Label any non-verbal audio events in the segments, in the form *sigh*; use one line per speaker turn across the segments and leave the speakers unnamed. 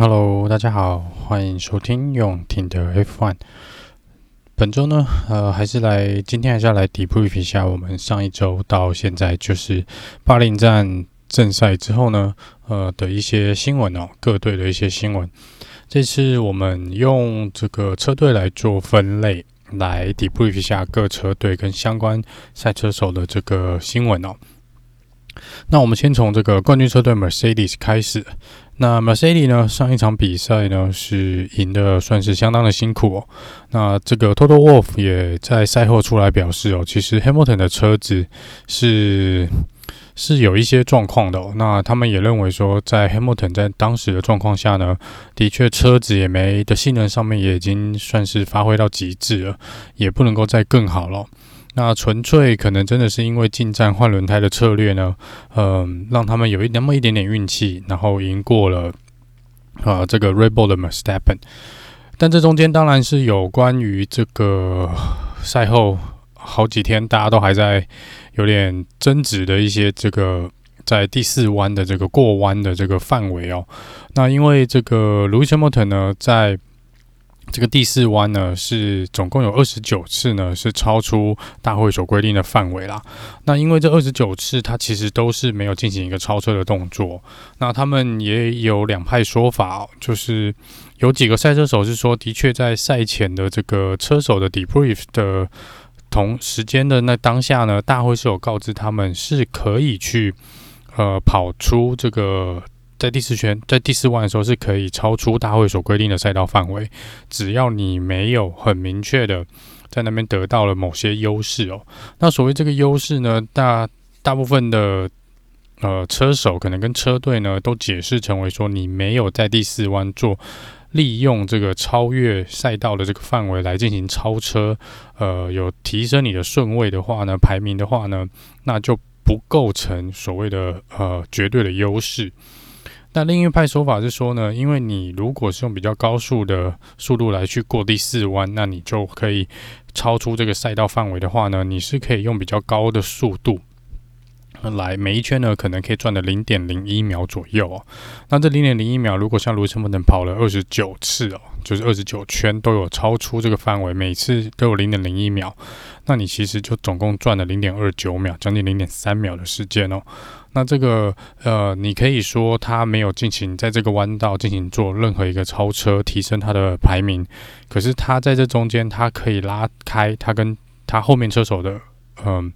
Hello，大家好，欢迎收听用听的 F1。本周呢，呃，还是来今天还是要来 debrief 一下我们上一周到现在就是巴林站正赛之后呢，呃的一些新闻哦，各队的一些新闻。这次我们用这个车队来做分类，来 debrief 一下各车队跟相关赛车手的这个新闻哦。那我们先从这个冠军车队 Mercedes 开始。那 Mercedes 呢，上一场比赛呢是赢的，算是相当的辛苦哦。那这个 Toto Wolff 也在赛后出来表示哦，其实 Hamilton 的车子是是有一些状况的哦。那他们也认为说，在 Hamilton 在当时的状况下呢，的确车子也没的性能上面也已经算是发挥到极致了，也不能够再更好了。那纯粹可能真的是因为进站换轮胎的策略呢，嗯，让他们有一那么一点点运气，然后赢过了啊这个 Red Bull 的 Stappen。但这中间当然是有关于这个赛后好几天大家都还在有点争执的一些这个在第四弯的这个过弯的这个范围哦。那因为这个 Lewis Hamilton 呢在这个第四弯呢，是总共有二十九次呢，是超出大会所规定的范围啦。那因为这二十九次，它其实都是没有进行一个超车的动作。那他们也有两派说法，就是有几个赛车手是说，的确在赛前的这个车手的 debrief 的同时间的那当下呢，大会是有告知他们是可以去呃跑出这个。在第四圈，在第四弯的时候是可以超出大会所规定的赛道范围，只要你没有很明确的在那边得到了某些优势哦。那所谓这个优势呢，大大部分的呃车手可能跟车队呢都解释成为说，你没有在第四弯做利用这个超越赛道的这个范围来进行超车，呃，有提升你的顺位的话呢，排名的话呢，那就不构成所谓的呃绝对的优势。那另一派说法是说呢，因为你如果是用比较高速的速度来去过第四弯，那你就可以超出这个赛道范围的话呢，你是可以用比较高的速度来每一圈呢，可能可以赚的零点零一秒左右哦。那这零点零一秒，如果像卢森堡能跑了二十九次哦，就是二十九圈都有超出这个范围，每次都有零点零一秒，那你其实就总共赚了零点二九秒，将近零点三秒的时间哦。那这个呃，你可以说他没有进行在这个弯道进行做任何一个超车，提升他的排名。可是他在这中间，他可以拉开他跟他后面车手的嗯、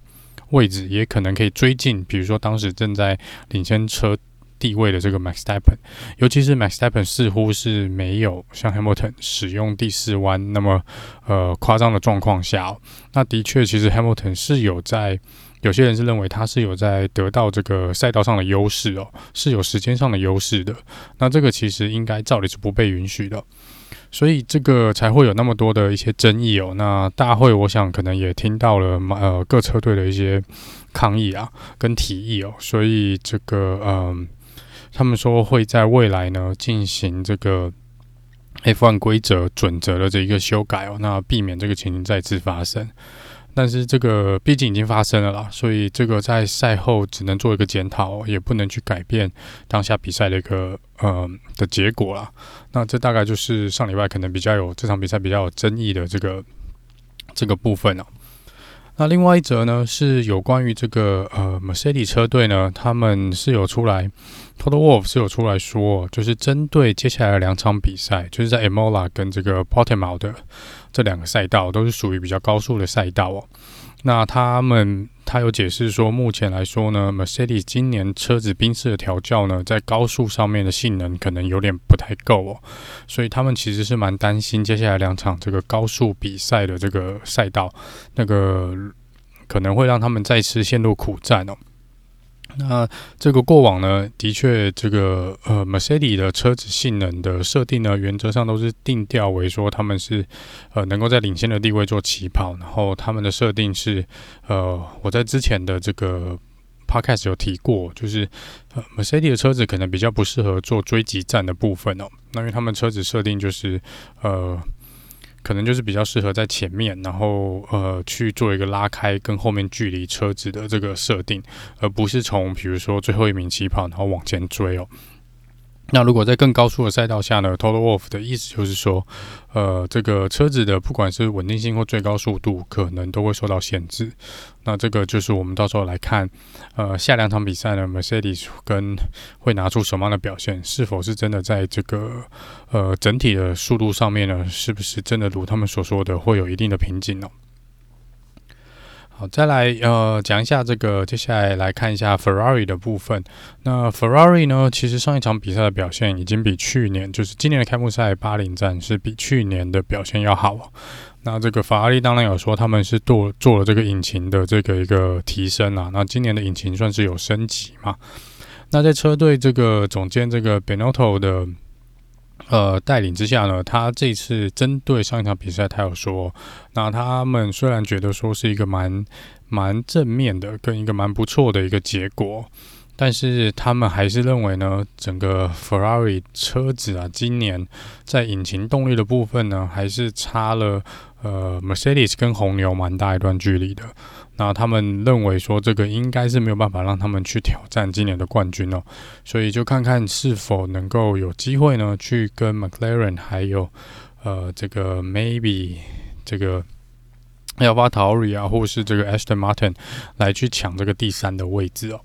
位置，也可能可以追进。比如说当时正在领先车地位的这个 Max s t e p p e n 尤其是 Max s t e p p e n 似乎是没有像 Hamilton 使用第四弯那么呃夸张的状况下、那的确其实 Hamilton 是有在。有些人是认为他是有在得到这个赛道上的优势哦，是有时间上的优势的。那这个其实应该照理是不被允许的，所以这个才会有那么多的一些争议哦。那大会我想可能也听到了呃各车队的一些抗议啊跟提议哦，所以这个嗯、呃，他们说会在未来呢进行这个 F1 规则准则的这一个修改哦，那避免这个情形再次发生。但是这个毕竟已经发生了啦，所以这个在赛后只能做一个检讨，也不能去改变当下比赛的一个呃的结果啦。那这大概就是上礼拜可能比较有这场比赛比较有争议的这个这个部分了。那另外一则呢，是有关于这个呃，Mercedes 车队呢，他们是有出来，Toto Wolff 是有出来说，就是针对接下来的两场比赛，就是在 Emola 跟这个 Portimao 的这两个赛道，都是属于比较高速的赛道哦。那他们他有解释说，目前来说呢，Mercedes 今年车子宾士的调教呢，在高速上面的性能可能有点不太够哦，所以他们其实是蛮担心接下来两场这个高速比赛的这个赛道，那个可能会让他们再次陷入苦战哦。那这个过往呢，的确，这个呃，Mercedes 的车子性能的设定呢，原则上都是定调为说他们是呃能够在领先的地位做起跑，然后他们的设定是呃，我在之前的这个 Podcast 有提过，就是呃，Mercedes 的车子可能比较不适合做追击战的部分哦，那因为他们车子设定就是呃。可能就是比较适合在前面，然后呃去做一个拉开跟后面距离车子的这个设定，而不是从比如说最后一名起跑然后往前追哦。那如果在更高速的赛道下呢，Total Wolf 的意思就是说，呃，这个车子的不管是稳定性或最高速度，可能都会受到限制。那这个就是我们到时候来看，呃，下两场比赛呢，Mercedes 跟会拿出什么样的表现，是否是真的在这个呃整体的速度上面呢，是不是真的如他们所说的会有一定的瓶颈呢？好，再来呃讲一下这个，接下来来看一下 Ferrari 的部分。那 Ferrari 呢，其实上一场比赛的表现已经比去年，就是今年的开幕赛巴林站是比去年的表现要好。那这个法拉利当然有说他们是做做了这个引擎的这个一个提升啊，那今年的引擎算是有升级嘛。那在车队这个总监这个 Benotto 的。呃，带领之下呢，他这次针对上一场比赛，他有说，那他们虽然觉得说是一个蛮蛮正面的，跟一个蛮不错的一个结果，但是他们还是认为呢，整个 Ferrari 车子啊，今年在引擎动力的部分呢，还是差了呃 Mercedes 跟红牛蛮大一段距离的。那他们认为说，这个应该是没有办法让他们去挑战今年的冠军哦，所以就看看是否能够有机会呢，去跟 McLaren 还有呃这个 maybe 这个 AlphaTauri 啊，或是这个 Aston Martin 来去抢这个第三的位置哦。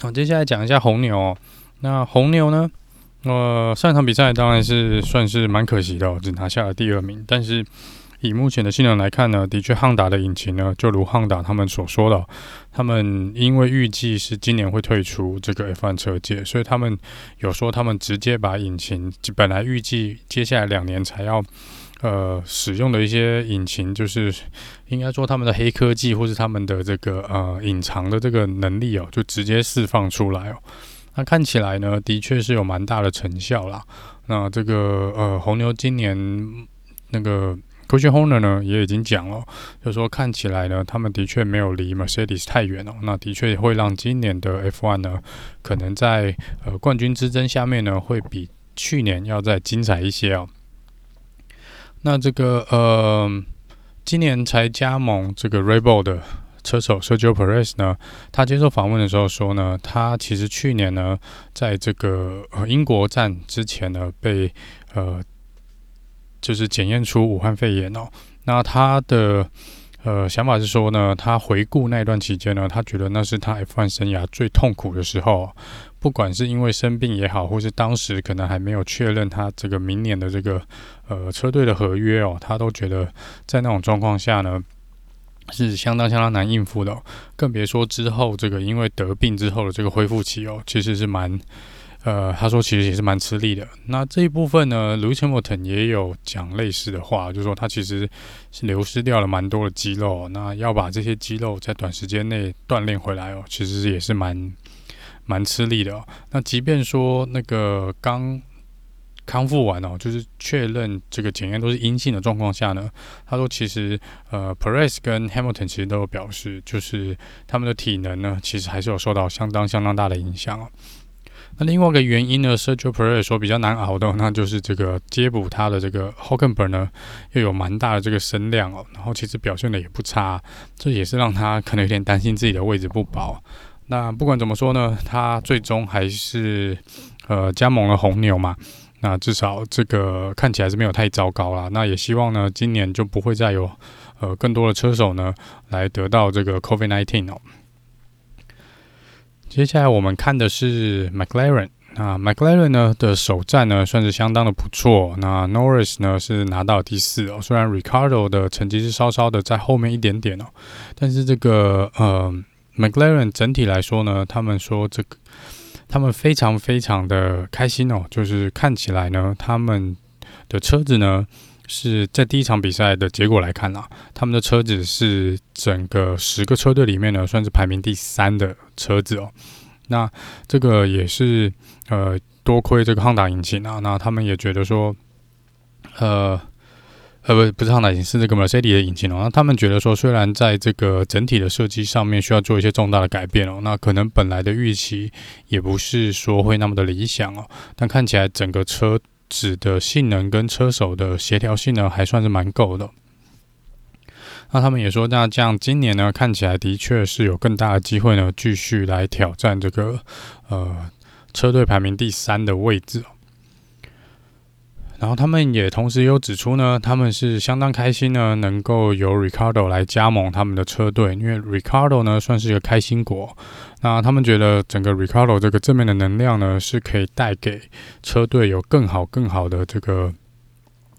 好，接下来讲一下红牛哦。那红牛呢，呃，上场比赛当然是算是蛮可惜的，只拿下了第二名，但是。以目前的性能来看呢，的确汉达的引擎呢，就如汉达他们所说的，他们因为预计是今年会退出这个 F1 车界，所以他们有说他们直接把引擎本来预计接下来两年才要呃使用的一些引擎，就是应该说他们的黑科技或是他们的这个呃隐藏的这个能力哦，就直接释放出来哦。那看起来呢，的确是有蛮大的成效啦。那这个呃红牛今年那个。c o s h o n e r 呢也已经讲了，就说看起来呢，他们的确没有离 Mercedes 太远哦。那的确会让今年的 F1 呢，可能在呃冠军之争下面呢，会比去年要再精彩一些哦。那这个呃，今年才加盟这个 Red Bull 的车手 Sergio Perez 呢，他接受访问的时候说呢，他其实去年呢，在这个呃英国站之前呢，被呃。就是检验出武汉肺炎哦，那他的呃想法是说呢，他回顾那段期间呢，他觉得那是他 F1 生涯最痛苦的时候，不管是因为生病也好，或是当时可能还没有确认他这个明年的这个呃车队的合约哦，他都觉得在那种状况下呢，是相当相当难应付的，更别说之后这个因为得病之后的这个恢复期哦，其实是蛮。呃，他说其实也是蛮吃力的。那这一部分呢，Lewis Hamilton 也有讲类似的话，就是说他其实是流失掉了蛮多的肌肉，那要把这些肌肉在短时间内锻炼回来哦，其实也是蛮蛮吃力的哦。那即便说那个刚康复完哦，就是确认这个检验都是阴性的状况下呢，他说其实呃，Perez 跟 Hamilton 其实都有表示，就是他们的体能呢，其实还是有受到相当相当大的影响哦。那另外一个原因呢，Sergio Perez 说比较难熬的，那就是这个接补他的这个 Hulkenberg 呢，又有蛮大的这个声量哦，然后其实表现的也不差，这也是让他可能有点担心自己的位置不保。那不管怎么说呢，他最终还是呃加盟了红牛嘛，那至少这个看起来是没有太糟糕啦。那也希望呢，今年就不会再有呃更多的车手呢来得到这个 COVID-19 哦。接下来我们看的是 McLaren，那 McLaren 呢的首战呢算是相当的不错，那 Norris 呢是拿到第四哦，虽然 Ricardo 的成绩是稍稍的在后面一点点哦，但是这个呃 McLaren 整体来说呢，他们说这个他们非常非常的开心哦，就是看起来呢他们的车子呢。是在第一场比赛的结果来看啊，他们的车子是整个十个车队里面呢，算是排名第三的车子哦。那这个也是呃，多亏这个汉达引擎啊。那他们也觉得说，呃呃不不是汉达引擎，是这个 Mercedes 的引擎哦。那他们觉得说，虽然在这个整体的设计上面需要做一些重大的改变哦，那可能本来的预期也不是说会那么的理想哦，但看起来整个车。子的性能跟车手的协调性呢，还算是蛮够的。那他们也说，那这样今年呢，看起来的确是有更大的机会呢，继续来挑战这个呃车队排名第三的位置。然后他们也同时有指出呢，他们是相当开心呢，能够由 Ricardo 来加盟他们的车队，因为 Ricardo 呢算是一个开心果。那他们觉得整个 Ricardo 这个正面的能量呢，是可以带给车队有更好更好的这个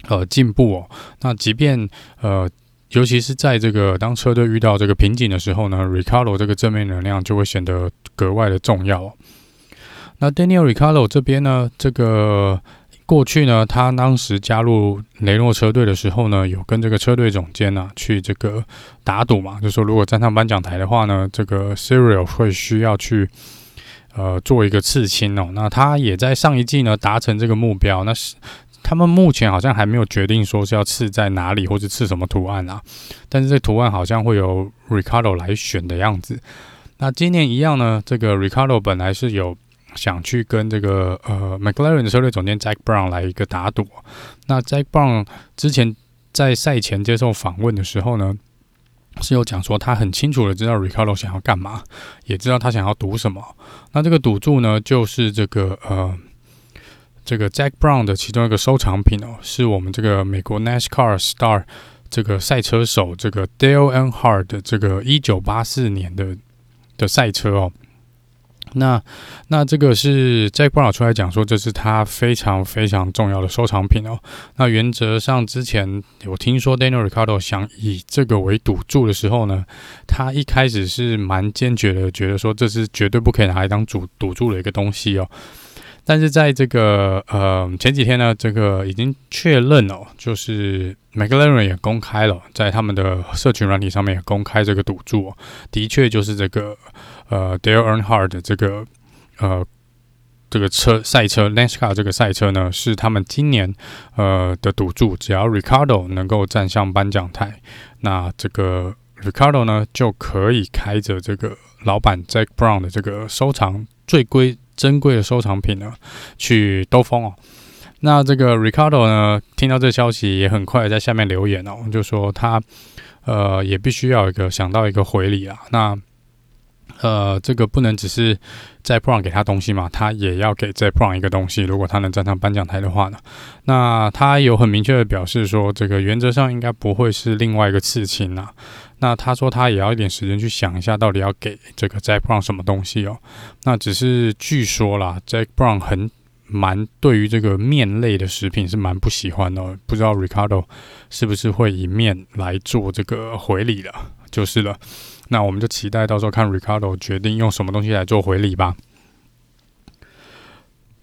呃进步哦。那即便呃，尤其是在这个当车队遇到这个瓶颈的时候呢，Ricardo 这个正面能量就会显得格外的重要。那 Daniel Ricardo 这边呢，这个。过去呢，他当时加入雷诺车队的时候呢，有跟这个车队总监呢、啊、去这个打赌嘛，就说如果站上颁奖台的话呢，这个 Cyril 会需要去呃做一个刺青哦。那他也在上一季呢达成这个目标。那是他们目前好像还没有决定说是要刺在哪里或者刺什么图案啊，但是这图案好像会由 Ricardo 来选的样子。那今年一样呢，这个 Ricardo 本来是有。想去跟这个呃 McLaren 的车队总监 Jack Brown 来一个打赌。那 Jack Brown 之前在赛前接受访问的时候呢，是有讲说他很清楚的知道 Ricardo 想要干嘛，也知道他想要赌什么。那这个赌注呢，就是这个呃这个 Jack Brown 的其中一个收藏品哦，是我们这个美国 NASCAR Star 这个赛车手这个 Dale Earnhardt 的这个一九八四年的的赛车哦。那那这个是在布朗出来讲说，这是他非常非常重要的收藏品哦。那原则上之前我听说 Daniel Ricardo 想以这个为赌注的时候呢，他一开始是蛮坚决的，觉得说这是绝对不可以拿来当赌赌注的一个东西哦。但是在这个呃前几天呢，这个已经确认哦，就是 McLaren 也公开了，在他们的社群软体上面也公开这个赌注哦，的确就是这个。呃，Dale Earnhardt 的这个呃这个车赛车 NASCAR 这个赛车呢，是他们今年呃的赌注。只要 Ricardo 能够站上颁奖台，那这个 Ricardo 呢就可以开着这个老板 Jack Brown 的这个收藏最贵珍贵的收藏品呢去兜风哦。那这个 Ricardo 呢听到这消息也很快在下面留言哦，就说他呃也必须要一个想到一个回礼啊。那呃，这个不能只是在 Brown 给他东西嘛，他也要给在 Brown 一个东西。如果他能站上颁奖台的话呢，那他有很明确的表示说，这个原则上应该不会是另外一个刺青啊。那他说他也要一点时间去想一下，到底要给这个 Zak Brown 什么东西哦。那只是据说啦，Zak Brown 很蛮对于这个面类的食品是蛮不喜欢的，不知道 Ricardo 是不是会以面来做这个回礼的，就是了。那我们就期待到时候看 Ricardo 决定用什么东西来做回礼吧。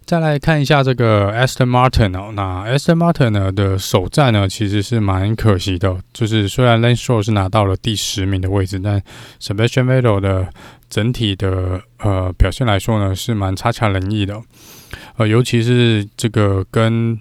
再来看一下这个 Aston Martin 哦，那 Aston Martin 呢的首战呢其实是蛮可惜的，就是虽然 Lance Stroll 是拿到了第十名的位置，但 Sebastian Vettel 的整体的呃表现来说呢是蛮差强人意的，呃，尤其是这个跟。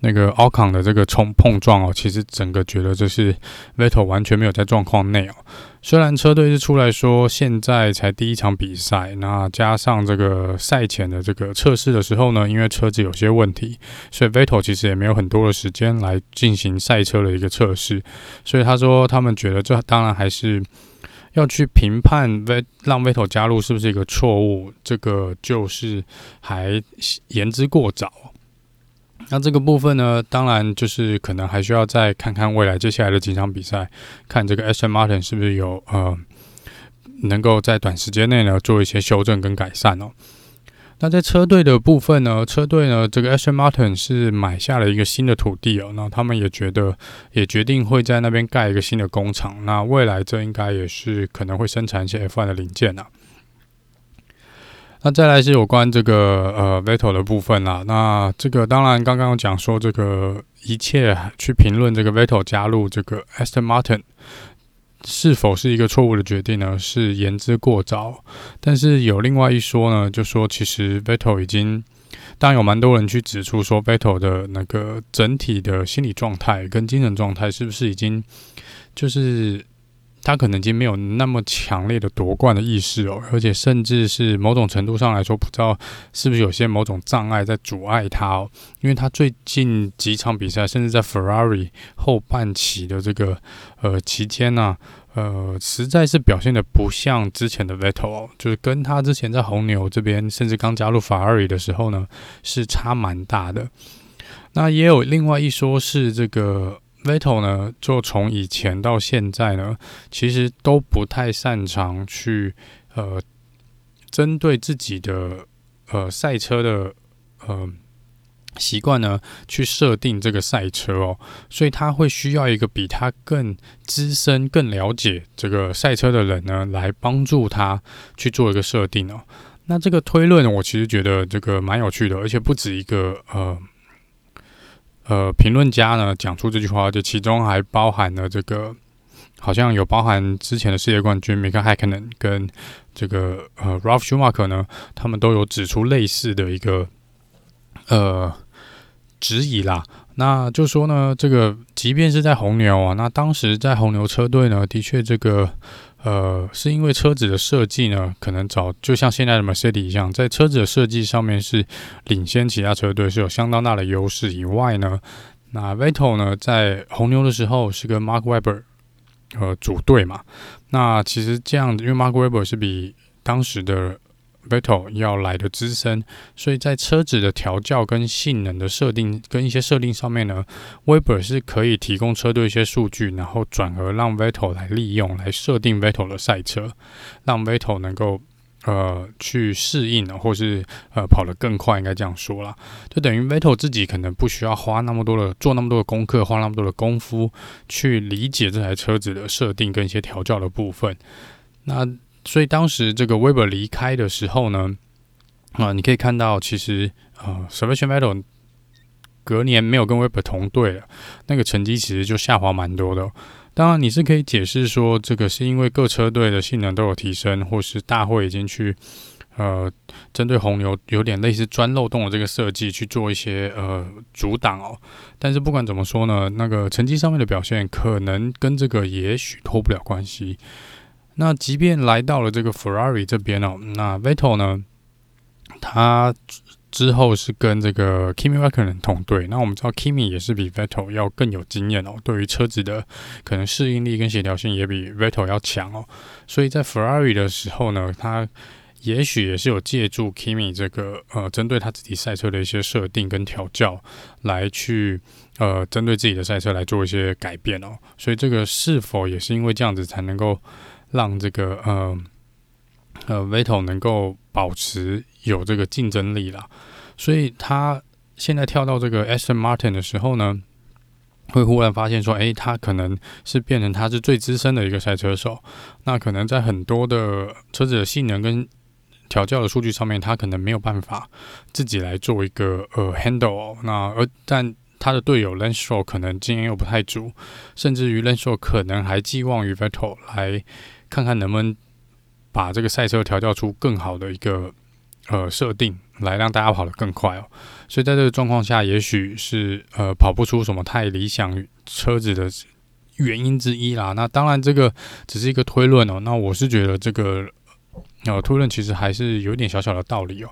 那个奥康的这个冲碰撞哦，其实整个觉得就是 Vettel 完全没有在状况内哦。虽然车队是出来说现在才第一场比赛，那加上这个赛前的这个测试的时候呢，因为车子有些问题，所以 Vettel 其实也没有很多的时间来进行赛车的一个测试。所以他说他们觉得这当然还是要去评判 V 让 Vettel 加入是不是一个错误，这个就是还言之过早。那这个部分呢，当然就是可能还需要再看看未来接下来的几场比赛，看这个 Aston Martin 是不是有呃能够在短时间内呢做一些修正跟改善哦。那在车队的部分呢，车队呢这个 Aston Martin 是买下了一个新的土地哦，那他们也觉得也决定会在那边盖一个新的工厂，那未来这应该也是可能会生产一些 F1 的零件呐。那再来是有关这个呃 Vettel 的部分啦。那这个当然刚刚有讲说这个一切去评论这个 Vettel 加入这个 Aston Martin 是否是一个错误的决定呢？是言之过早。但是有另外一说呢，就说其实 Vettel 已经，当然有蛮多人去指出说 Vettel 的那个整体的心理状态跟精神状态是不是已经就是。他可能已经没有那么强烈的夺冠的意识哦，而且甚至是某种程度上来说，不知道是不是有些某种障碍在阻碍他哦。因为他最近几场比赛，甚至在 Ferrari 后半期的这个呃期间呢，呃，实在是表现得不像之前的 Vettel 哦，就是跟他之前在红牛这边，甚至刚加入 Ferrari 的时候呢，是差蛮大的。那也有另外一说是这个。Vettel 呢，就从以前到现在呢，其实都不太擅长去呃，针对自己的呃赛车的呃习惯呢，去设定这个赛车哦，所以他会需要一个比他更资深、更了解这个赛车的人呢，来帮助他去做一个设定哦。那这个推论，我其实觉得这个蛮有趣的，而且不止一个呃。呃，评论家呢讲出这句话，就其中还包含了这个，好像有包含之前的世界冠军 m i k a h a k n e n 跟这个呃 Ralf Schumacher 呢，他们都有指出类似的一个呃质疑啦。那就说呢，这个即便是在红牛啊，那当时在红牛车队呢，的确这个。呃，是因为车子的设计呢，可能早就像现在的马赛蒂一样，在车子的设计上面是领先其他车队，是有相当大的优势。以外呢，那 Vettel 呢，在红牛的时候是跟 Mark Webber 呃组队嘛。那其实这样，因为 Mark Webber 是比当时的 Vettel 要来的资深，所以在车子的调教跟性能的设定跟一些设定上面呢，Weber 是可以提供车队一些数据，然后转而让 Vettel 来利用，来设定 Vettel 的赛车，让 Vettel 能够呃去适应，或是呃跑得更快，应该这样说啦，就等于 Vettel 自己可能不需要花那么多的做那么多的功课，花那么多的功夫去理解这台车子的设定跟一些调教的部分，那。所以当时这个 Weber 离开的时候呢，啊，你可以看到，其实啊，Sebastian Vettel 隔年没有跟 Weber 同队了，那个成绩其实就下滑蛮多的。当然，你是可以解释说，这个是因为各车队的性能都有提升，或是大会已经去呃，针对红牛有点类似钻漏洞的这个设计去做一些呃阻挡哦。但是不管怎么说呢，那个成绩上面的表现可能跟这个也许脱不了关系。那即便来到了这个 Ferrari 这边哦，那 Vettel 呢，他之后是跟这个 Kimi Raikkonen 同队。那我们知道 Kimi 也是比 Vettel 要更有经验哦，对于车子的可能适应力跟协调性也比 Vettel 要强哦。所以在 Ferrari 的时候呢，他也许也是有借助 Kimi 这个呃，针对他自己赛车的一些设定跟调教，来去呃，针对自己的赛车来做一些改变哦。所以这个是否也是因为这样子才能够？让这个呃呃 Vettel 能够保持有这个竞争力啦，所以他现在跳到这个 Aston Martin 的时候呢，会忽然发现说，诶，他可能是变成他是最资深的一个赛车手，那可能在很多的车子的性能跟调教的数据上面，他可能没有办法自己来做一个呃 handle。那而但他的队友 Lance Stroll 可能经验又不太足，甚至于 Lance Stroll 可能还寄望于 Vettel 来。看看能不能把这个赛车调教出更好的一个呃设定，来让大家跑得更快哦。所以在这个状况下，也许是呃跑不出什么太理想车子的原因之一啦。那当然这个只是一个推论哦。那我是觉得这个呃推论其实还是有点小小的道理哦。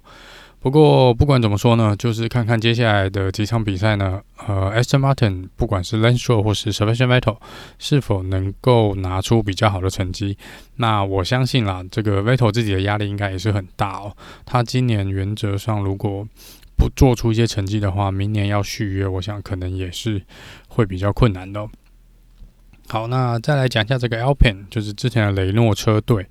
不过不管怎么说呢，就是看看接下来的几场比赛呢，呃，Aston Martin 不管是 Lance Stroll 或是 Sebastian Vettel 是否能够拿出比较好的成绩，那我相信啦，这个 Vettel 自己的压力应该也是很大哦。他今年原则上如果不做出一些成绩的话，明年要续约，我想可能也是会比较困难的哦。好，那再来讲一下这个 Alpine，就是之前的雷诺车队。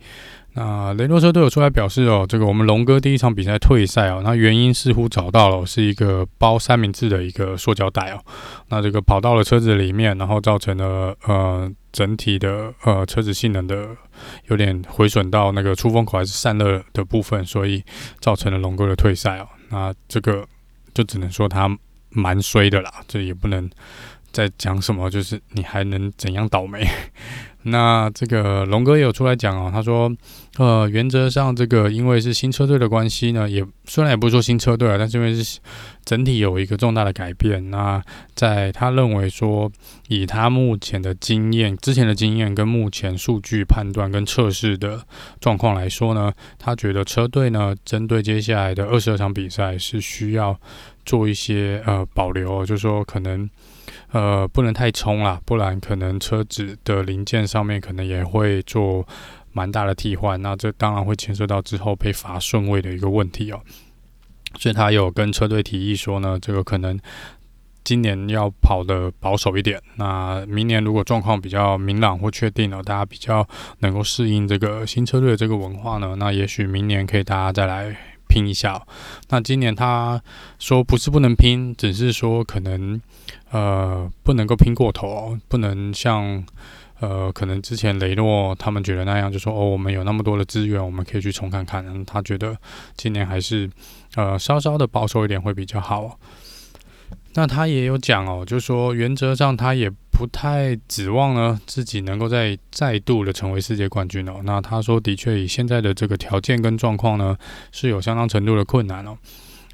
那雷诺车队有出来表示哦，这个我们龙哥第一场比赛退赛哦，那原因似乎找到了，是一个包三明治的一个塑胶袋哦。那这个跑到了车子里面，然后造成了呃整体的呃车子性能的有点毁损到那个出风口还是散热的部分，所以造成了龙哥的退赛哦。那这个就只能说他蛮衰的啦，这也不能再讲什么，就是你还能怎样倒霉？那这个龙哥也有出来讲哦，他说，呃，原则上这个因为是新车队的关系呢，也虽然也不是说新车队啊，但是因为是整体有一个重大的改变。那在他认为说，以他目前的经验、之前的经验跟目前数据判断跟测试的状况来说呢，他觉得车队呢，针对接下来的二十二场比赛是需要做一些呃保留，就是说可能。呃，不能太冲啦，不然可能车子的零件上面可能也会做蛮大的替换，那这当然会牵涉到之后被罚顺位的一个问题哦。所以他有跟车队提议说呢，这个可能今年要跑得保守一点，那明年如果状况比较明朗或确定了，大家比较能够适应这个新车队的这个文化呢，那也许明年可以大家再来拼一下。那今年他说不是不能拼，只是说可能。呃，不能够拼过头，不能像呃，可能之前雷诺他们觉得那样，就说哦，我们有那么多的资源，我们可以去冲看看。然后他觉得今年还是呃稍稍的保守一点会比较好。那他也有讲哦，就说原则上他也不太指望呢自己能够再再度的成为世界冠军哦。那他说的确以现在的这个条件跟状况呢，是有相当程度的困难哦。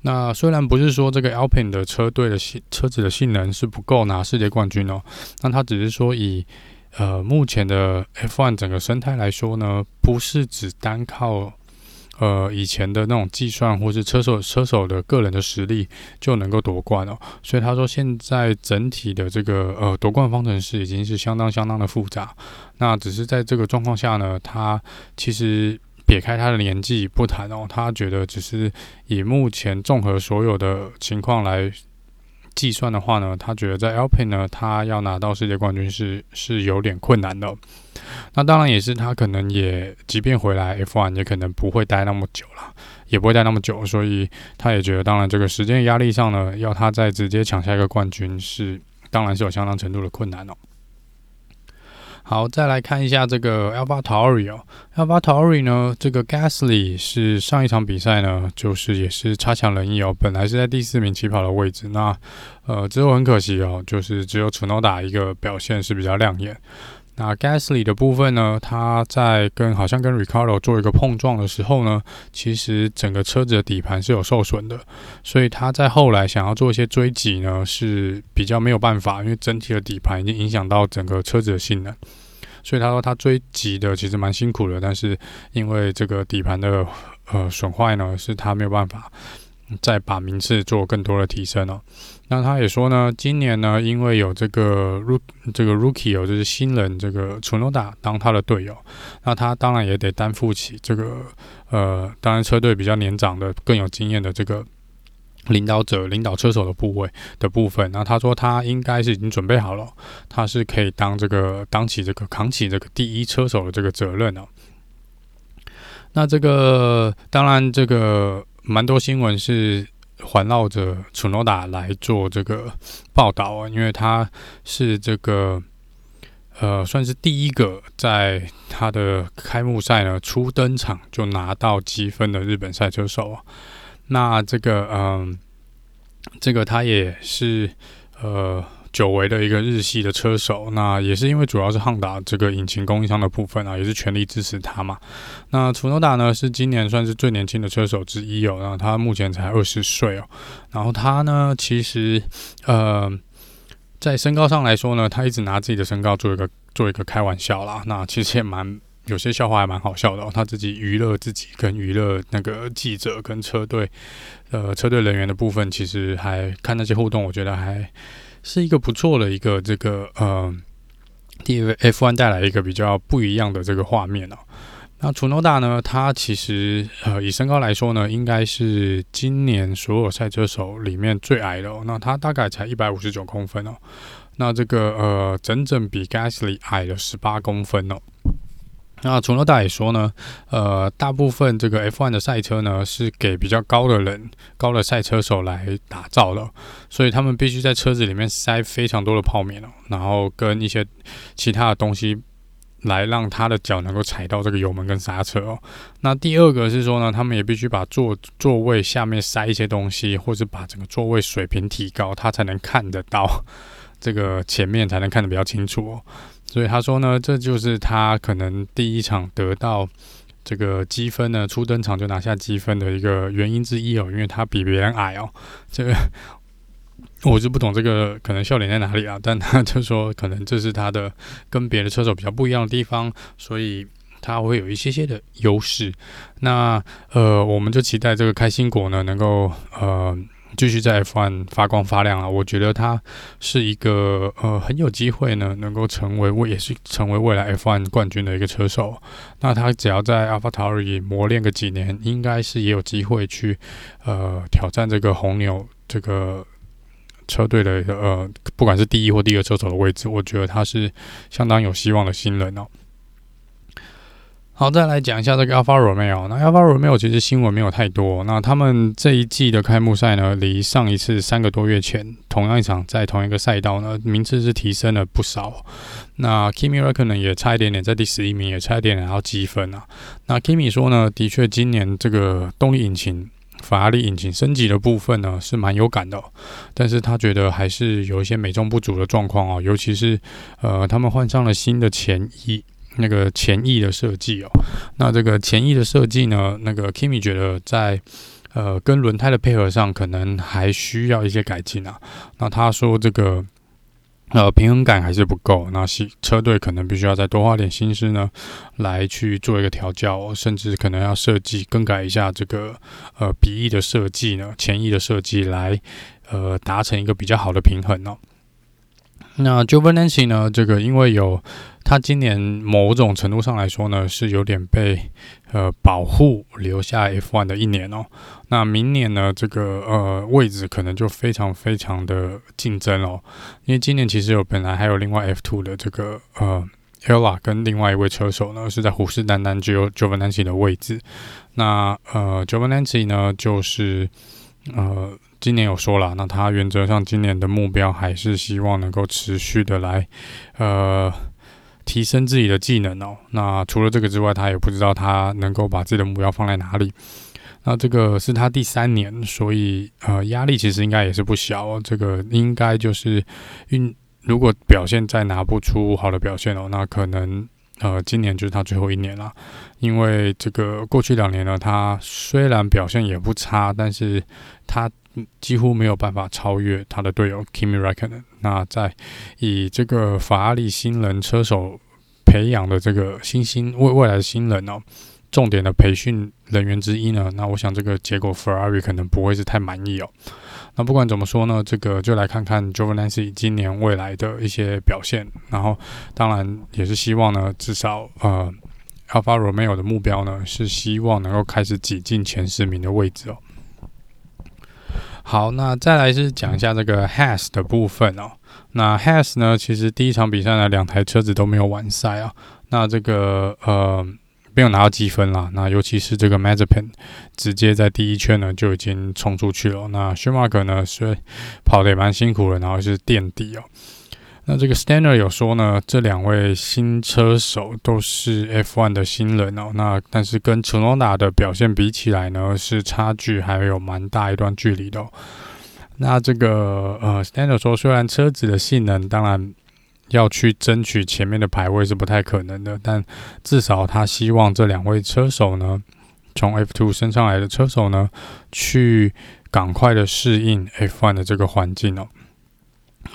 那虽然不是说这个 Alpine 的车队的性车子的性能是不够拿世界冠军哦，那他只是说以呃目前的 F1 整个生态来说呢，不是只单靠呃以前的那种计算或是车手车手的个人的实力就能够夺冠哦，所以他说现在整体的这个呃夺冠方程式已经是相当相当的复杂，那只是在这个状况下呢，他其实。撇开他的年纪不谈哦，他觉得只是以目前综合所有的情况来计算的话呢，他觉得在 l p i n 呢，他要拿到世界冠军是是有点困难的。那当然也是他可能也即便回来 F1 也可能不会待那么久了，也不会待那么久，所以他也觉得当然这个时间压力上呢，要他再直接抢下一个冠军是当然是有相当程度的困难哦。好，再来看一下这个 a l v a t o r i 哦 a l v a t o r i 呢，这个 Gasly 是上一场比赛呢，就是也是差强人意哦，本来是在第四名起跑的位置，那呃之后很可惜哦，就是只有 Tsunoda 一个表现是比较亮眼。那 Gasly 的部分呢，他在跟好像跟 Ricardo 做一个碰撞的时候呢，其实整个车子的底盘是有受损的，所以他在后来想要做一些追击呢，是比较没有办法，因为整体的底盘已经影响到整个车子的性能。所以他说他追击的其实蛮辛苦的，但是因为这个底盘的呃损坏呢，是他没有办法再把名次做更多的提升哦。那他也说呢，今年呢，因为有这个 rook 这个 rookie 哦，就是新人这个 Tsunoda 当他的队友，那他当然也得担负起这个呃，当然车队比较年长的更有经验的这个。领导者、领导车手的部位的部分，那他说他应该是已经准备好了，他是可以当这个当起这个扛起这个第一车手的这个责任哦。那这个当然，这个蛮多新闻是环绕着楚诺达来做这个报道啊，因为他是这个呃，算是第一个在他的开幕赛呢初登场就拿到积分的日本赛车手啊。那这个，嗯，这个他也是呃久违的一个日系的车手，那也是因为主要是汉达这个引擎供应商的部分啊，也是全力支持他嘛。那楚诺达呢是今年算是最年轻的车手之一哦，那他目前才二十岁哦。然后他呢，其实呃在身高上来说呢，他一直拿自己的身高做一个做一个开玩笑啦。那其实也蛮。有些笑话还蛮好笑的，他自己娱乐自己，跟娱乐那个记者跟车队，呃，车队人员的部分，其实还看那些互动，我觉得还是一个不错的一个这个呃，，D F one 带来一个比较不一样的这个画面哦。那楚诺大呢，他其实呃以身高来说呢，应该是今年所有赛车手里面最矮的哦。那他大概才一百五十九公分哦，那这个呃整整比 Gasly 矮了十八公分哦。那楚诺达也说呢，呃，大部分这个 F1 的赛车呢是给比较高的人、高的赛车手来打造的，所以他们必须在车子里面塞非常多的泡棉哦，然后跟一些其他的东西来让他的脚能够踩到这个油门跟刹车哦。那第二个是说呢，他们也必须把座座位下面塞一些东西，或者把整个座位水平提高，他才能看得到这个前面，才能看得比较清楚哦。所以他说呢，这就是他可能第一场得到这个积分呢，初登场就拿下积分的一个原因之一哦，因为他比别人矮哦。这个我就不懂这个可能笑点在哪里啊，但他就说可能这是他的跟别的车手比较不一样的地方，所以他会有一些些的优势。那呃，我们就期待这个开心果呢，能够呃。继续在 F1 发光发亮啊！我觉得他是一个呃很有机会呢，能够成为我也是成为未来 F1 冠军的一个车手。那他只要在 AlphaTauri 磨练个几年，应该是也有机会去呃挑战这个红牛这个车队的呃不管是第一或第二车手的位置。我觉得他是相当有希望的新人哦。好，再来讲一下这个 Alfa Romeo。那 Alfa Romeo 其实新闻没有太多。那他们这一季的开幕赛呢，离上一次三个多月前同样一场在同一个赛道呢，名次是提升了不少。那 Kimi Räikkönen 也差一点点在第十一名，也差一点点拿到积分啊。那 Kimi 说呢，的确今年这个动力引擎法拉利引擎升级的部分呢是蛮有感的，但是他觉得还是有一些美中不足的状况哦，尤其是呃他们换上了新的前翼。那个前翼的设计哦，那这个前翼的设计呢，那个 Kimi 觉得在呃跟轮胎的配合上可能还需要一些改进啊。那他说这个呃平衡感还是不够，那是车队可能必须要再多花点心思呢，来去做一个调教，甚至可能要设计更改一下这个呃鼻翼的设计呢，前翼的设计来呃达成一个比较好的平衡哦。那 Giovinazzi 呢？这个因为有他今年某种程度上来说呢，是有点被呃保护留下 F1 的一年哦。那明年呢，这个呃位置可能就非常非常的竞争哦。因为今年其实有本来还有另外 F2 的这个呃 Ella 跟另外一位车手呢，是在虎视眈眈只有 Giovinazzi 的位置。那呃 Giovinazzi 呢，就是呃。今年有说了，那他原则上今年的目标还是希望能够持续的来，呃，提升自己的技能哦。那除了这个之外，他也不知道他能够把自己的目标放在哪里。那这个是他第三年，所以呃，压力其实应该也是不小哦。这个应该就是，运如果表现再拿不出好的表现哦，那可能呃，今年就是他最后一年了。因为这个过去两年呢，他虽然表现也不差，但是他。几乎没有办法超越他的队友 Kimi Raikkonen。那在以这个法拉利新人车手培养的这个新兴未未来的新人哦，重点的培训人员之一呢，那我想这个结果 Ferrari 可能不会是太满意哦。那不管怎么说呢，这个就来看看 Giovinazzi 今年未来的一些表现。然后当然也是希望呢，至少呃，Alfa Romeo 的目标呢是希望能够开始挤进前十名的位置哦。好，那再来是讲一下这个 Haas 的部分哦。那 Haas 呢，其实第一场比赛呢，两台车子都没有完赛啊。那这个呃，没有拿到积分啦。那尤其是这个 Mazepin 直接在第一圈呢就已经冲出去了。那 Schumacher 呢，是跑得也蛮辛苦的，然后是垫底哦。那这个 Steiner 有说呢，这两位新车手都是 F1 的新人哦。那但是跟 Tsunoda 的表现比起来呢，是差距还有蛮大一段距离的。那这个呃，Steiner 说，虽然车子的性能当然要去争取前面的排位是不太可能的，但至少他希望这两位车手呢，从 F2 升上来的车手呢，去赶快的适应 F1 的这个环境哦。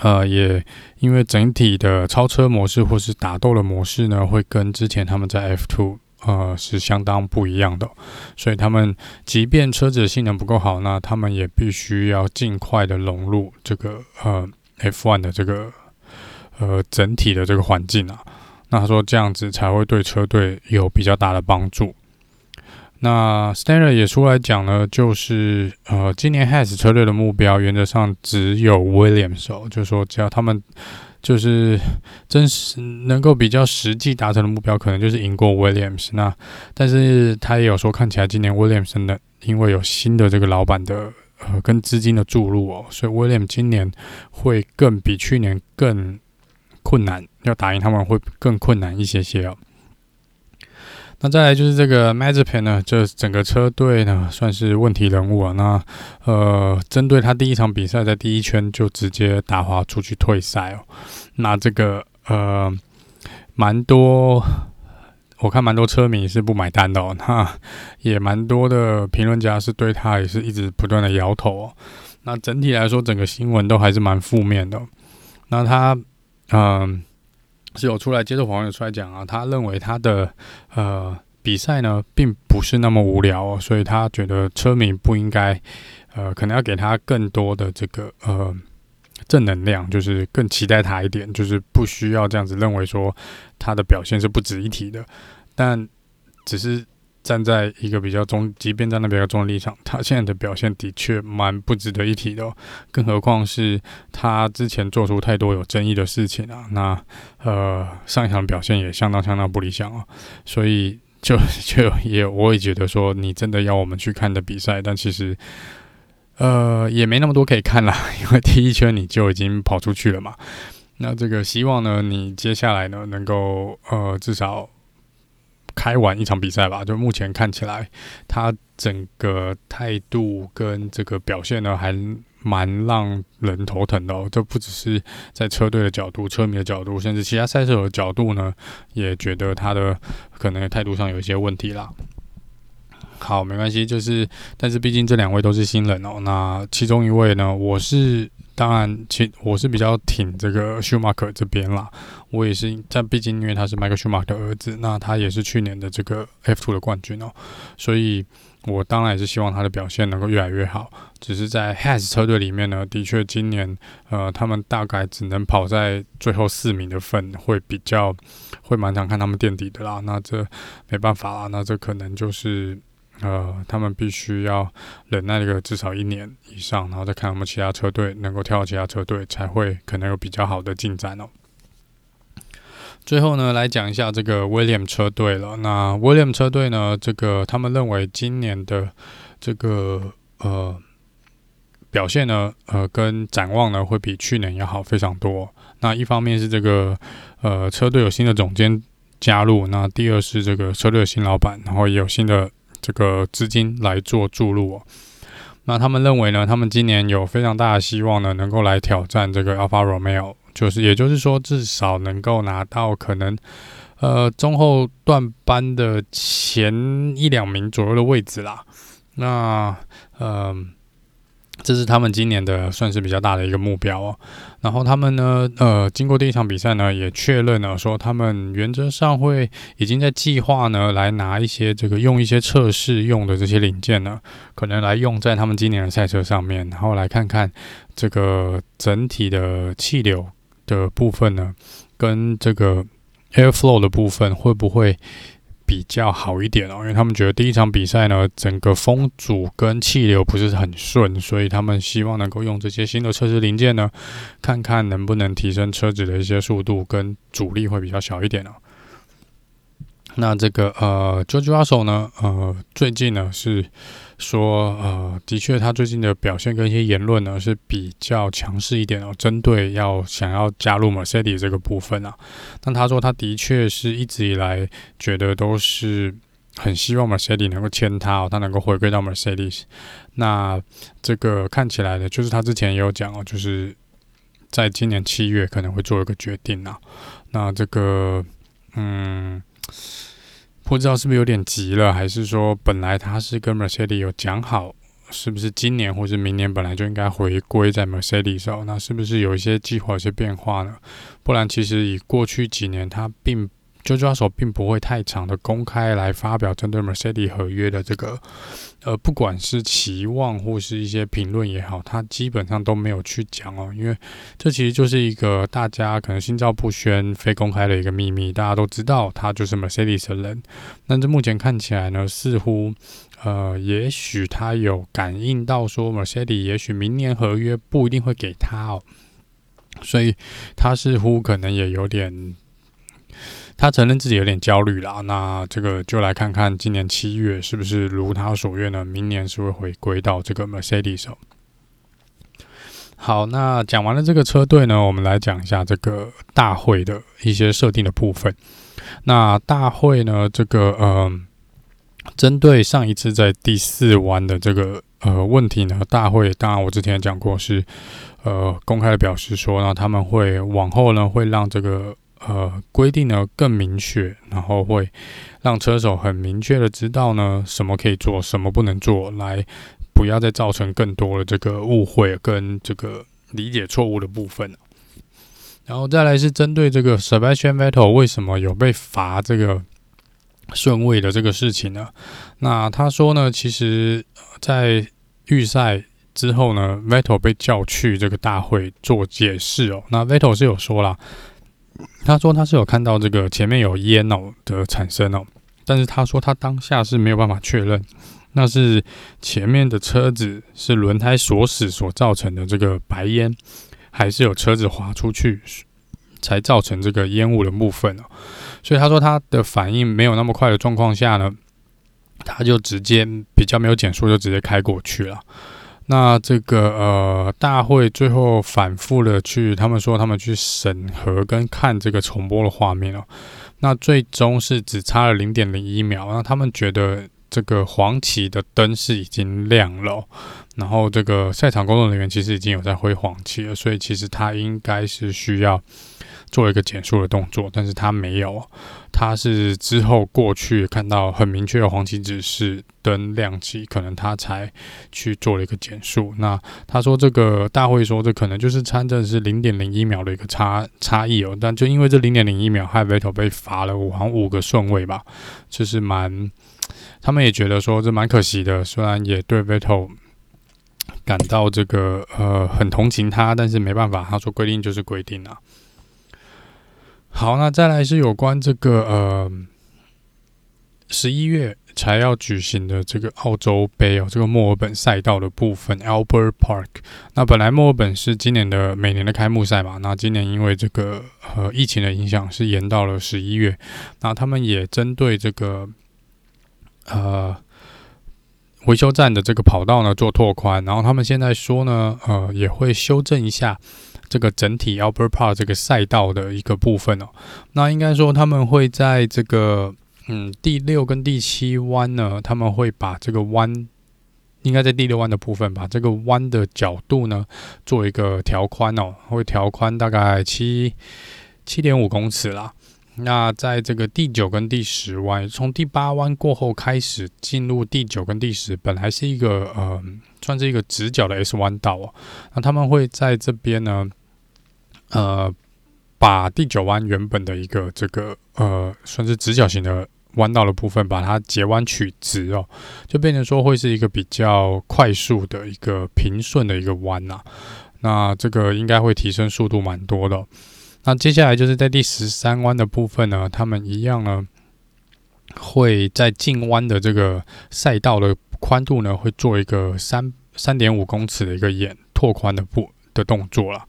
呃，也因为整体的超车模式或是打斗的模式呢，会跟之前他们在 F2 呃是相当不一样的，所以他们即便车子的性能不够好，那他们也必须要尽快的融入这个呃 F1 的这个呃整体的这个环境啊。那他说这样子才会对车队有比较大的帮助。那 Steiner 也出来讲呢，就是呃，今年 Has 车队的目标原则上只有 Williams 哦，就是说只要他们就是真实能够比较实际达成的目标，可能就是赢过 Williams。那但是他也有说，看起来今年 Williams 呢，因为有新的这个老板的呃跟资金的注入哦，所以 Williams 今年会更比去年更困难，要打赢他们会更困难一些些哦。那再来就是这个 Mazepin 呢，这整个车队呢算是问题人物啊。那呃，针对他第一场比赛，在第一圈就直接打滑出去退赛哦。那这个呃蛮多，我看蛮多车迷是不买单的哦。那也蛮多的评论家是对他也是一直不断的摇头哦。那整体来说，整个新闻都还是蛮负面的。那他嗯、是有出来接受访问，出来讲啊，他认为他的呃比赛呢并不是那么无聊哦，所以他觉得车迷不应该呃可能要给他更多的这个呃。正能量就是更期待他一点，就是不需要这样子认为说他的表现是不值一提的，但只是站在一个比较中，即便站在比较中立场，他现在的表现的确蛮不值得一提的哦，更何况是他之前做出太多有争议的事情啊，那呃上一场表现也相当相当不理想哦，所以就 *laughs* 就也我也觉得说你真的要我们去看的比赛，但其实。呃，也没那么多可以看啦，因为第一圈你就已经跑出去了嘛。那这个希望呢，你接下来呢能够呃至少开完一场比赛吧。就目前看起来，他整个态度跟这个表现呢，还蛮让人头疼的哦。这不只是在车队的角度、车迷的角度，甚至其他赛车手的角度呢，也觉得他的可能态度上有一些问题啦。好，没关系，就是，但是毕竟这两位都是新人哦。那其中一位呢，我是当然，其我是比较挺这个舒马克这边啦。我也是，但毕竟因为他是迈克舒马的儿子，那他也是去年的这个 F2 的冠军哦。所以我当然也是希望他的表现能够越来越好。只是在 Has 车队里面呢，的确今年呃，他们大概只能跑在最后四名的份，会比较会蛮常看他们垫底的啦。那这没办法啦，那这可能就是。呃，他们必须要忍耐一个至少一年以上，然后再看我们其他车队能够跳到其他车队，才会可能有比较好的进展哦。最后呢，来讲一下这个威廉车队了。那威廉车队呢，这个他们认为今年的这个呃表现呢，呃跟展望呢，会比去年要好非常多。那一方面是这个呃车队有新的总监加入，那第二是这个车队的新老板，然后也有新的。这个资金来做注入，那他们认为呢，他们今年有非常大的希望呢，能够来挑战这个 Alpha Romeo，就是也就是说，至少能够拿到可能呃中后段班的前一两名左右的位置啦。那嗯。这是他们今年的算是比较大的一个目标哦。然后他们呢，呃，经过第一场比赛呢，也确认了说，他们原则上会已经在计划呢，来拿一些这个用一些测试用的这些零件呢，可能来用在他们今年的赛车上面，然后来看看这个整体的气流的部分呢，跟这个 airflow 的部分会不会。比较好一点哦，因为他们觉得第一场比赛呢，整个风阻跟气流不是很顺，所以他们希望能够用这些新的测试零件呢，看看能不能提升车子的一些速度跟阻力会比较小一点哦。那这个呃，George Russell 呢，呃，最近呢是说，呃，的确他最近的表现跟一些言论呢是比较强势一点哦，针对要想要加入 Mercedes 这个部分啊。但他说他的确是一直以来觉得都是很希望 Mercedes 能够签他哦，他能够回归到 Mercedes。那这个看起来呢，就是他之前也有讲哦，就是在今年七月可能会做一个决定啊。那这个，嗯。不知道是不是有点急了，还是说本来他是跟 Mercedes 有讲好，是不是今年或是明年本来就应该回归在 Mercedes 上？那是不是有一些计划、一些变化呢？不然其实以过去几年他并。就抓手并不会太长的公开来发表针对 Mercedes 合约的这个，呃，不管是期望或是一些评论也好，他基本上都没有去讲哦，因为这其实就是一个大家可能心照不宣、非公开的一个秘密，大家都知道他就是 Mercedes 的人。但这目前看起来呢，似乎呃，也许他有感应到说 Mercedes 也许明年合约不一定会给他哦，所以他似乎可能也有点。他承认自己有点焦虑啦，那这个就来看看今年七月是不是如他所愿呢？明年是会回归到这个 Mercedes。好，那讲完了这个车队呢，我们来讲一下这个大会的一些设定的部分。那大会呢，这个呃，针对上一次在第四弯的这个呃问题呢，大会当然我之前也讲过是呃公开的表示说，那他们会往后呢会让这个。呃规定呢更明确，然后会让车手很明确的知道呢什么可以做，什么不能做，来不要再造成更多的这个误会跟这个理解错误的部分。然后再来是针对这个 Sebastian Vettel 为什么有被罚这个顺位的这个事情呢？那他说呢，其实在预赛。之后呢，Vettel 被叫去这个大会做解释哦。那 Vettel 是有说啦，他说他是有看到这个前面有烟哦的产生哦，但是他说他当下是没有办法确认，那是前面的车子是轮胎锁死所造成的这个白烟，还是有车子滑出去才造成这个烟雾的部分哦。所以他说他的反应没有那么快的状况下呢，他就直接比较没有减速就直接开过去了。那这个呃，大会最后反复的去，他们说他们去审核跟看这个重播的画面哦。那最终是只差了零点零一秒，那他们觉得这个黄旗的灯是已经亮了，然后这个赛场工作人员其实已经有在挥黄旗了，所以其实他应该是需要。做一个减速的动作，但是他没有，他是之后过去看到很明确的黄旗指示灯亮起，可能他才去做了一个减速。那他说这个大会说这可能就是参政是零点零一秒的一个差差异哦，但就因为这零点零一秒，害 Vettel 被罚了五行五个顺位吧，就是蛮，他们也觉得说这蛮可惜的，虽然也对 Vettel 感到这个呃很同情他，但是没办法，他说规定就是规定啊。好，那再来是有关这个呃十一月才要举行的这个澳洲杯哦，这个墨尔本赛道的部分，Albert Park。那本来墨尔本是今年的每年的开幕赛嘛，那今年因为这个呃疫情的影响，是延到了十一月。那他们也针对这个呃维修站的这个跑道呢做拓宽，然后他们现在说呢，呃也会修正一下。这个整体 Albert Park 这个赛道的一个部分哦，那应该说他们会在这个嗯第六跟第七弯呢，他们会把这个弯应该在第六弯的部分把这个弯的角度呢做一个调宽哦，会调宽大概七七点五公尺啦。那在这个第九跟第十弯，从第八弯过后开始进入第九跟第十，本来是一个呃算是一个直角的 S 弯道哦，那他们会在这边呢。呃，把第九弯原本的一个这个呃，算是直角形的弯道的部分，把它截弯取直哦，就变成说会是一个比较快速的一个平顺的一个弯呐。那这个应该会提升速度蛮多的。那接下来就是在第十三弯的部分呢，他们一样呢，会在进弯的这个赛道的宽度呢，会做一个三三点五公尺的一个眼拓宽的步的动作了。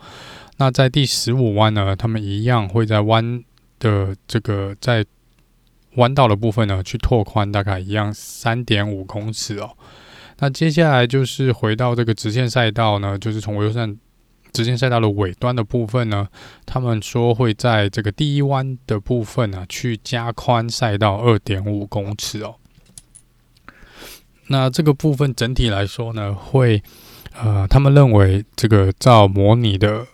那在第十五弯呢，他们一样会在弯的这个在弯道的部分呢，去拓宽大概一样三点五公尺哦。那接下来就是回到这个直线赛道呢，就是从维修站直线赛道的尾端的部分呢，他们说会在这个第一弯的部分呢，去加宽赛道二点五公尺哦。那这个部分整体来说呢，会呃，他们认为这个照模拟的。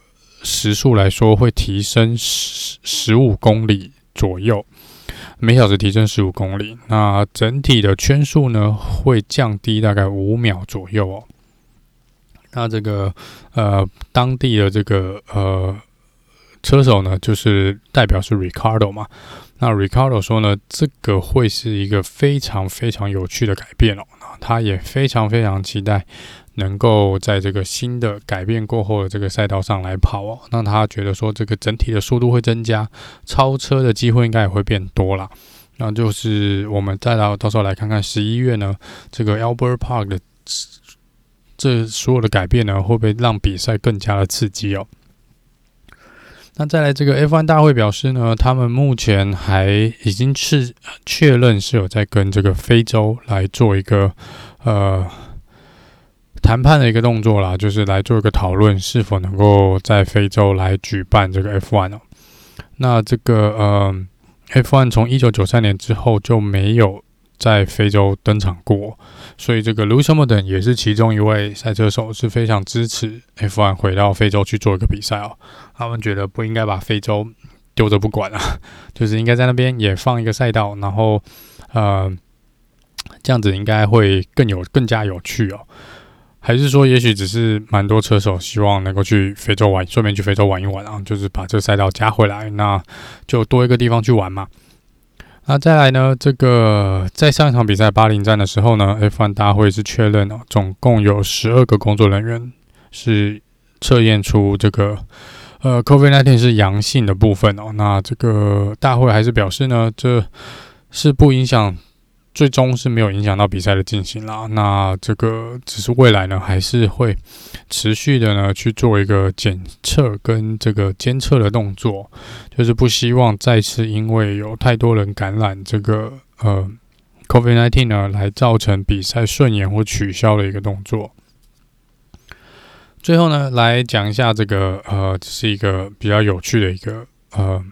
时速来说会提升十十五公里左右，每小时提升十五公里。那整体的圈数呢，会降低大概五秒左右哦。那这个呃当地的这个呃车手呢，就是代表是 Ricardo 嘛。那 Ricardo 说呢，这个会是一个非常非常有趣的改变哦。那他也非常非常期待。能够在这个新的改变过后的这个赛道上来跑哦，让他觉得说这个整体的速度会增加，超车的机会应该也会变多了。那就是我们再到到时候来看看十一月呢，这个 Albert Park 的这所有的改变呢，会不会让比赛更加的刺激哦？那再来这个 F1 大会表示呢，他们目前还已经是确认是有在跟这个非洲来做一个呃。谈判的一个动作啦，就是来做一个讨论，是否能够在非洲来举办这个 F1 哦。那这个呃，F1 从一九九三年之后就没有在非洲登场过，所以这个 l u c i m o d e n 也是其中一位赛车手，是非常支持 F1 回到非洲去做一个比赛哦。他们觉得不应该把非洲丢着不管啊，*laughs* 就是应该在那边也放一个赛道，然后呃，这样子应该会更有更加有趣哦。还是说，也许只是蛮多车手希望能够去非洲玩，顺便去非洲玩一玩啊，就是把这个赛道加回来，那就多一个地方去玩嘛。那再来呢，这个在上一场比赛巴林站的时候呢，F1 大会是确认哦，总共有十二个工作人员是测验出这个呃 COVID-19 是阳性的部分哦。那这个大会还是表示呢，这是不影响。最终是没有影响到比赛的进行啦。那这个只是未来呢，还是会持续的呢去做一个检测跟这个监测的动作，就是不希望再次因为有太多人感染这个呃 COVID-19 呢，来造成比赛顺延或取消的一个动作。最后呢，来讲一下这个呃，这是一个比较有趣的一个呃。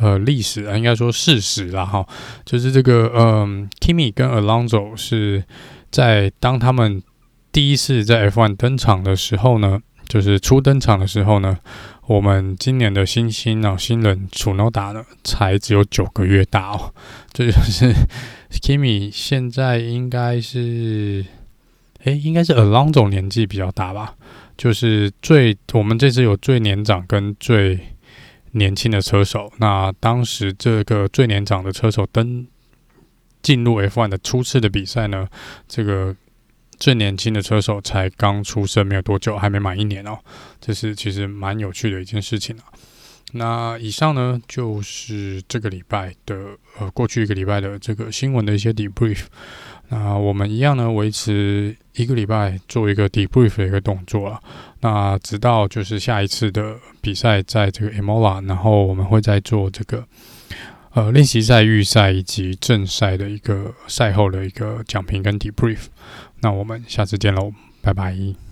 呃，历史啊，应该说事实啦，哈，就是这个，嗯，Kimi 跟 Alonso 是在当他们第一次在 F1 登场的时候呢，就是初登场的时候呢，我们今年的新星啊，新人 Chu Noda 呢，才只有九个月大哦，这就，是 *laughs* Kimi 现在应该是，诶，应该是 Alonso 年纪比较大吧，就是最我们这次有最年长跟最。年轻的车手，那当时这个最年长的车手登进入 F1 的初次的比赛呢，这个最年轻的车手才刚出生没有多久，还没满一年哦，这是其实蛮有趣的一件事情啊。那以上呢，就是这个礼拜的呃，过去一个礼拜的这个新闻的一些 debrief。那我们一样呢，维持一个礼拜做一个 debrief 的一个动作啊。那直到就是下一次的比赛，在这个 Emola，然后我们会再做这个呃练习赛、预赛以及正赛的一个赛后的一个讲评跟 debrief。那我们下次见喽，拜拜。